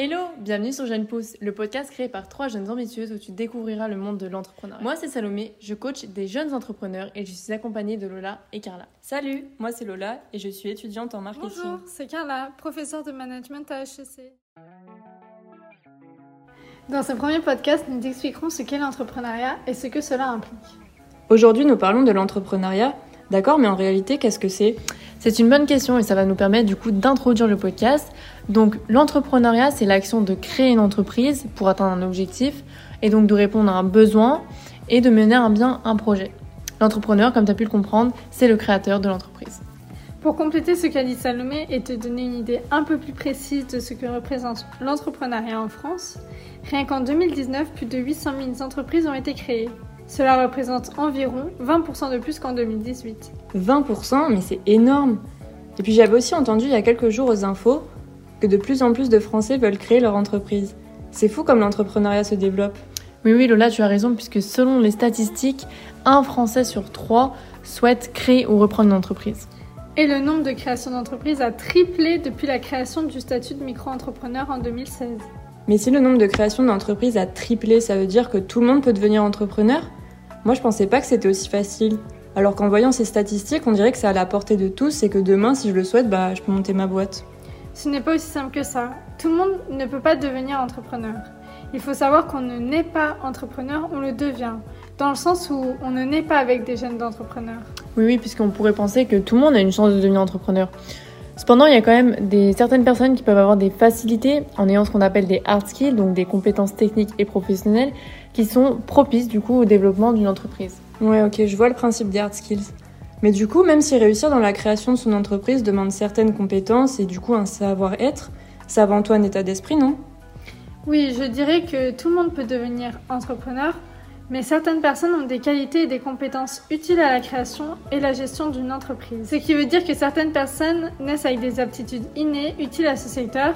Hello, bienvenue sur Jeune Pousse, le podcast créé par trois jeunes ambitieuses où tu découvriras le monde de l'entrepreneuriat. Moi c'est Salomé, je coach des jeunes entrepreneurs et je suis accompagnée de Lola et Carla. Salut, moi c'est Lola et je suis étudiante en marketing. Bonjour, c'est Carla, professeure de management à HEC. Dans ce premier podcast, nous t'expliquerons ce qu'est l'entrepreneuriat et ce que cela implique. Aujourd'hui, nous parlons de l'entrepreneuriat. D'accord, mais en réalité, qu'est-ce que c'est? C'est une bonne question et ça va nous permettre du coup d'introduire le podcast. Donc l'entrepreneuriat, c'est l'action de créer une entreprise pour atteindre un objectif et donc de répondre à un besoin et de mener à bien un projet. L'entrepreneur, comme tu as pu le comprendre, c'est le créateur de l'entreprise. Pour compléter ce qu'a dit Salomé et te donner une idée un peu plus précise de ce que représente l'entrepreneuriat en France, rien qu'en 2019, plus de 800 000 entreprises ont été créées. Cela représente environ 20% de plus qu'en 2018. 20% Mais c'est énorme Et puis j'avais aussi entendu il y a quelques jours aux infos que de plus en plus de Français veulent créer leur entreprise. C'est fou comme l'entrepreneuriat se développe. Oui, oui, Lola, tu as raison, puisque selon les statistiques, un Français sur trois souhaite créer ou reprendre une entreprise. Et le nombre de créations d'entreprises a triplé depuis la création du statut de micro-entrepreneur en 2016. Mais si le nombre de créations d'entreprises a triplé, ça veut dire que tout le monde peut devenir entrepreneur? Moi, je pensais pas que c'était aussi facile. Alors qu'en voyant ces statistiques, on dirait que c'est à la portée de tous et que demain, si je le souhaite, bah, je peux monter ma boîte. Ce n'est pas aussi simple que ça. Tout le monde ne peut pas devenir entrepreneur. Il faut savoir qu'on ne naît pas entrepreneur, on le devient. Dans le sens où on ne naît pas avec des gènes d'entrepreneur. Oui, oui, puisqu'on pourrait penser que tout le monde a une chance de devenir entrepreneur. Cependant, il y a quand même des, certaines personnes qui peuvent avoir des facilités en ayant ce qu'on appelle des hard skills, donc des compétences techniques et professionnelles, qui sont propices du coup au développement d'une entreprise. Ouais, ok, je vois le principe des hard skills. Mais du coup, même si réussir dans la création de son entreprise demande certaines compétences et du coup un savoir-être, c'est avant tout un état d'esprit, non? Oui, je dirais que tout le monde peut devenir entrepreneur, mais certaines personnes ont des qualités et des compétences utiles à la création et la gestion d'une entreprise. Ce qui veut dire que certaines personnes naissent avec des aptitudes innées utiles à ce secteur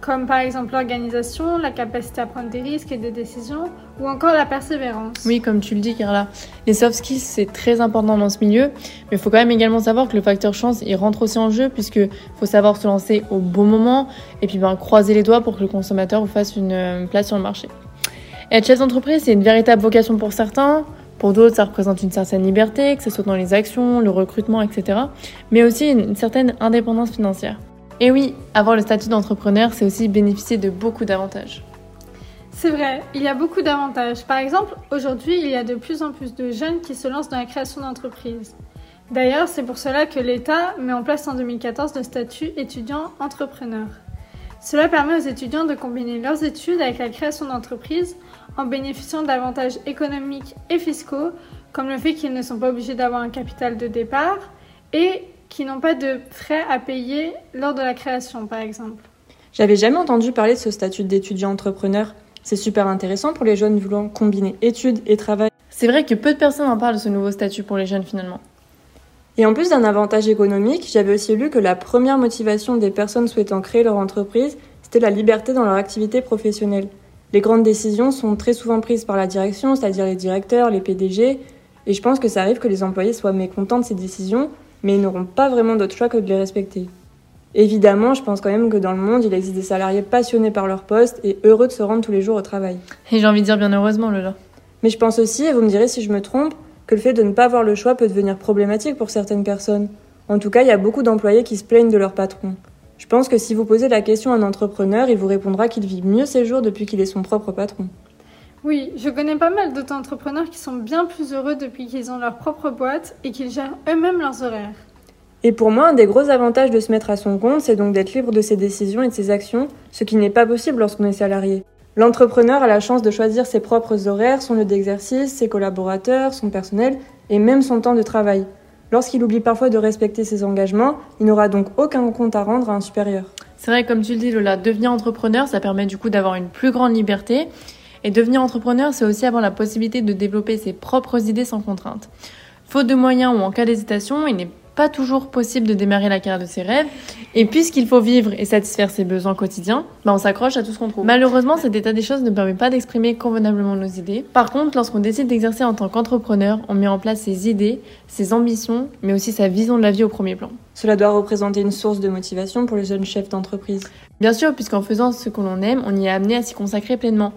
comme par exemple l'organisation, la capacité à prendre des risques et des décisions, ou encore la persévérance. Oui, comme tu le dis, Carla. Les soft skills, c'est très important dans ce milieu, mais il faut quand même également savoir que le facteur chance, il rentre aussi en jeu, puisque faut savoir se lancer au bon moment, et puis ben, croiser les doigts pour que le consommateur vous fasse une euh, place sur le marché. Être chef d'entreprise, c'est une véritable vocation pour certains, pour d'autres, ça représente une certaine liberté, que ce soit dans les actions, le recrutement, etc., mais aussi une certaine indépendance financière. Et oui, avoir le statut d'entrepreneur, c'est aussi bénéficier de beaucoup d'avantages. C'est vrai, il y a beaucoup d'avantages. Par exemple, aujourd'hui, il y a de plus en plus de jeunes qui se lancent dans la création d'entreprises. D'ailleurs, c'est pour cela que l'État met en place en 2014 le statut étudiant-entrepreneur. Cela permet aux étudiants de combiner leurs études avec la création d'entreprises en bénéficiant d'avantages économiques et fiscaux, comme le fait qu'ils ne sont pas obligés d'avoir un capital de départ et qui n'ont pas de frais à payer lors de la création, par exemple. J'avais jamais entendu parler de ce statut d'étudiant entrepreneur. C'est super intéressant pour les jeunes voulant combiner études et travail. C'est vrai que peu de personnes en parlent de ce nouveau statut pour les jeunes finalement. Et en plus d'un avantage économique, j'avais aussi lu que la première motivation des personnes souhaitant créer leur entreprise, c'était la liberté dans leur activité professionnelle. Les grandes décisions sont très souvent prises par la direction, c'est-à-dire les directeurs, les PDG, et je pense que ça arrive que les employés soient mécontents de ces décisions mais ils n'auront pas vraiment d'autre choix que de les respecter. Évidemment, je pense quand même que dans le monde, il existe des salariés passionnés par leur poste et heureux de se rendre tous les jours au travail. Et j'ai envie de dire bien heureusement, Lola. Mais je pense aussi, et vous me direz si je me trompe, que le fait de ne pas avoir le choix peut devenir problématique pour certaines personnes. En tout cas, il y a beaucoup d'employés qui se plaignent de leur patron. Je pense que si vous posez la question à un entrepreneur, il vous répondra qu'il vit mieux ses jours depuis qu'il est son propre patron. Oui, je connais pas mal d'auto-entrepreneurs qui sont bien plus heureux depuis qu'ils ont leur propre boîte et qu'ils gèrent eux-mêmes leurs horaires. Et pour moi, un des gros avantages de se mettre à son compte, c'est donc d'être libre de ses décisions et de ses actions, ce qui n'est pas possible lorsqu'on est salarié. L'entrepreneur a la chance de choisir ses propres horaires, son lieu d'exercice, ses collaborateurs, son personnel et même son temps de travail. Lorsqu'il oublie parfois de respecter ses engagements, il n'aura donc aucun compte à rendre à un supérieur. C'est vrai, comme tu le dis Lola, devenir entrepreneur, ça permet du coup d'avoir une plus grande liberté et devenir entrepreneur, c'est aussi avoir la possibilité de développer ses propres idées sans contrainte. Faute de moyens ou en cas d'hésitation, il n'est pas toujours possible de démarrer la carrière de ses rêves. Et puisqu'il faut vivre et satisfaire ses besoins quotidiens, bah on s'accroche à tout ce qu'on trouve. Malheureusement, cet état des choses ne permet pas d'exprimer convenablement nos idées. Par contre, lorsqu'on décide d'exercer en tant qu'entrepreneur, on met en place ses idées, ses ambitions, mais aussi sa vision de la vie au premier plan. Cela doit représenter une source de motivation pour le jeune chef d'entreprise. Bien sûr, puisqu'en faisant ce que l'on aime, on y est amené à s'y consacrer pleinement.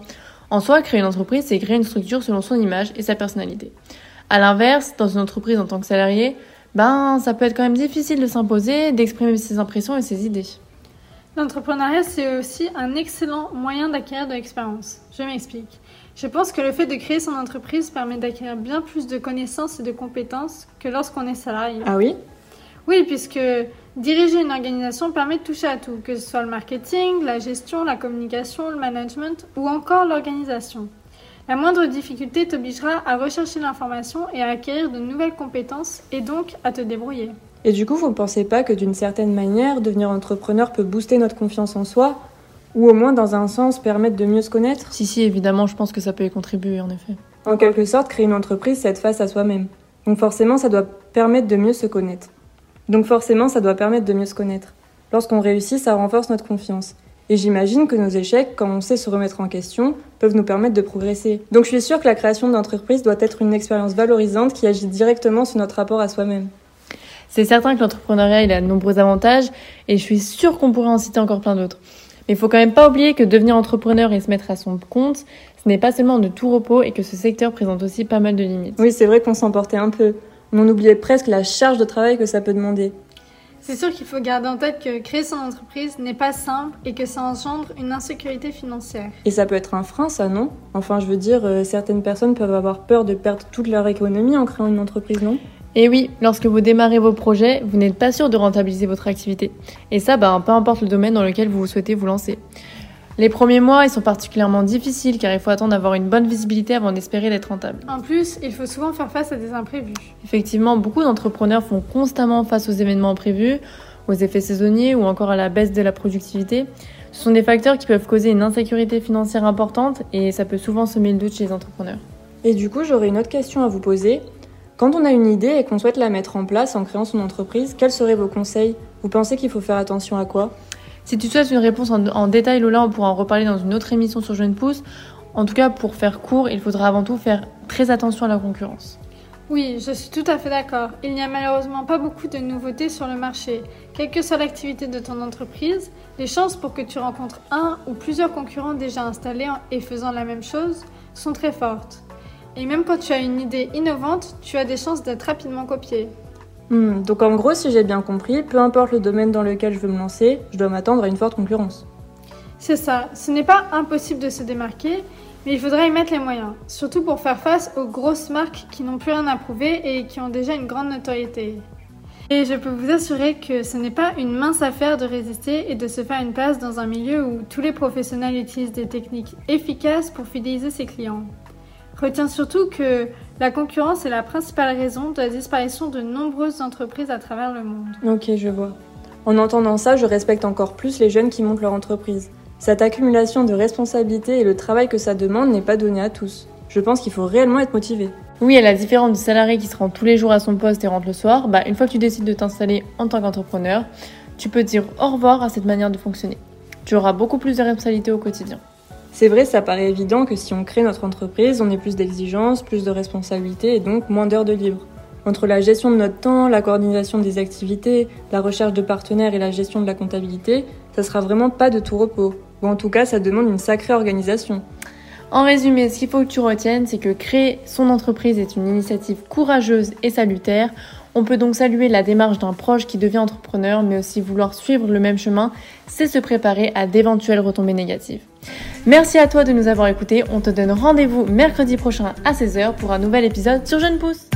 En soi, créer une entreprise, c'est créer une structure selon son image et sa personnalité. À l'inverse, dans une entreprise en tant que salarié, ben, ça peut être quand même difficile de s'imposer, d'exprimer ses impressions et ses idées. L'entrepreneuriat, c'est aussi un excellent moyen d'acquérir de l'expérience. Je m'explique. Je pense que le fait de créer son entreprise permet d'acquérir bien plus de connaissances et de compétences que lorsqu'on est salarié. Ah oui? Oui, puisque diriger une organisation permet de toucher à tout, que ce soit le marketing, la gestion, la communication, le management ou encore l'organisation. La moindre difficulté t'obligera à rechercher l'information et à acquérir de nouvelles compétences et donc à te débrouiller. Et du coup, vous ne pensez pas que d'une certaine manière, devenir entrepreneur peut booster notre confiance en soi ou au moins dans un sens permettre de mieux se connaître? Si, si, évidemment, je pense que ça peut y contribuer en effet. En quelque sorte, créer une entreprise, c'est être face à soi-même. Donc forcément, ça doit permettre de mieux se connaître. Donc forcément, ça doit permettre de mieux se connaître. Lorsqu'on réussit, ça renforce notre confiance. Et j'imagine que nos échecs, quand on sait se remettre en question, peuvent nous permettre de progresser. Donc je suis sûre que la création d'entreprise doit être une expérience valorisante qui agit directement sur notre rapport à soi-même. C'est certain que l'entrepreneuriat, il a de nombreux avantages et je suis sûre qu'on pourrait en citer encore plein d'autres. Mais il faut quand même pas oublier que devenir entrepreneur et se mettre à son compte, ce n'est pas seulement de tout repos et que ce secteur présente aussi pas mal de limites. Oui, c'est vrai qu'on s'emportait un peu. On oubliait presque la charge de travail que ça peut demander. C'est sûr qu'il faut garder en tête que créer son entreprise n'est pas simple et que ça engendre une insécurité financière. Et ça peut être un frein, ça, non? Enfin, je veux dire, euh, certaines personnes peuvent avoir peur de perdre toute leur économie en créant une entreprise, non? Et oui, lorsque vous démarrez vos projets, vous n'êtes pas sûr de rentabiliser votre activité. Et ça, bah, peu importe le domaine dans lequel vous souhaitez vous lancer. Les premiers mois, ils sont particulièrement difficiles car il faut attendre d'avoir une bonne visibilité avant d'espérer d'être rentable. En plus, il faut souvent faire face à des imprévus. Effectivement, beaucoup d'entrepreneurs font constamment face aux événements imprévus, aux effets saisonniers ou encore à la baisse de la productivité. Ce sont des facteurs qui peuvent causer une insécurité financière importante et ça peut souvent semer le doute chez les entrepreneurs. Et du coup, j'aurais une autre question à vous poser. Quand on a une idée et qu'on souhaite la mettre en place en créant son entreprise, quels seraient vos conseils? Vous pensez qu'il faut faire attention à quoi? Si tu souhaites une réponse en, détail, Lola, on pourra en reparler dans une autre émission sur Jeune Pousse. En tout cas, pour faire court, il faudra avant tout faire très attention à la concurrence. Oui, je suis tout à fait d'accord. Il n'y a malheureusement pas beaucoup de nouveautés sur le marché. Quelle que soit l'activité de ton entreprise, les chances pour que tu rencontres un ou plusieurs concurrents déjà installés et faisant la même chose sont très fortes. Et même quand tu as une idée innovante, tu as des chances d'être rapidement copié. Hmm, donc en gros, si j'ai bien compris, peu importe le domaine dans lequel je veux me lancer, je dois m'attendre à une forte concurrence. C'est ça, ce n'est pas impossible de se démarquer, mais il faudra y mettre les moyens, surtout pour faire face aux grosses marques qui n'ont plus rien à prouver et qui ont déjà une grande notoriété. Et je peux vous assurer que ce n'est pas une mince affaire de résister et de se faire une place dans un milieu où tous les professionnels utilisent des techniques efficaces pour fidéliser ses clients. Retiens surtout que la concurrence est la principale raison de la disparition de nombreuses entreprises à travers le monde. Ok, je vois. En entendant ça, je respecte encore plus les jeunes qui montent leur entreprise. Cette accumulation de responsabilités et le travail que ça demande n'est pas donné à tous. Je pense qu'il faut réellement être motivé. Oui, à la différence du salarié qui se rend tous les jours à son poste et rentre le soir, bah, une fois que tu décides de t'installer en tant qu'entrepreneur, tu peux dire au revoir à cette manière de fonctionner. Tu auras beaucoup plus de responsabilités au quotidien. C'est vrai, ça paraît évident que si on crée notre entreprise, on ait plus d'exigences, plus de responsabilités et donc moins d'heures de libre. Entre la gestion de notre temps, la coordination des activités, la recherche de partenaires et la gestion de la comptabilité, ça sera vraiment pas de tout repos. Ou en tout cas, ça demande une sacrée organisation. En résumé, ce qu'il faut que tu retiennes, c'est que créer son entreprise est une initiative courageuse et salutaire. On peut donc saluer la démarche d'un proche qui devient entrepreneur, mais aussi vouloir suivre le même chemin, c'est se préparer à d'éventuelles retombées négatives. Merci à toi de nous avoir écoutés. On te donne rendez-vous mercredi prochain à 16h pour un nouvel épisode sur Jeune Pousse.